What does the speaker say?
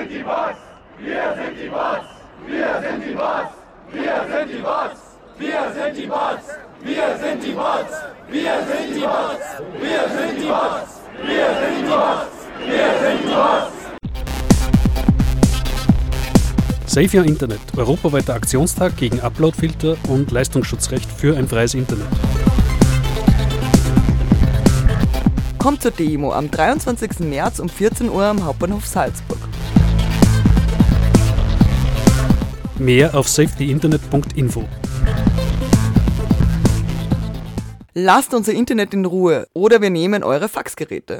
sind die Bots! Wir sind die Bots! Wir sind die Bots! Wir sind die Bots! Wir sind die Bots! Wir sind die Bots! Wir sind die Bots! Wir sind die Bots! Wir sind die Bots! Wir sind die Bots! Save Your Internet, europaweiter Aktionstag gegen Uploadfilter und Leistungsschutzrecht für ein freies Internet. Kommt zur Demo am 23. März um 14 Uhr am Hauptbahnhof Salzburg. Mehr auf safetyinternet.info. Lasst unser Internet in Ruhe oder wir nehmen eure Faxgeräte.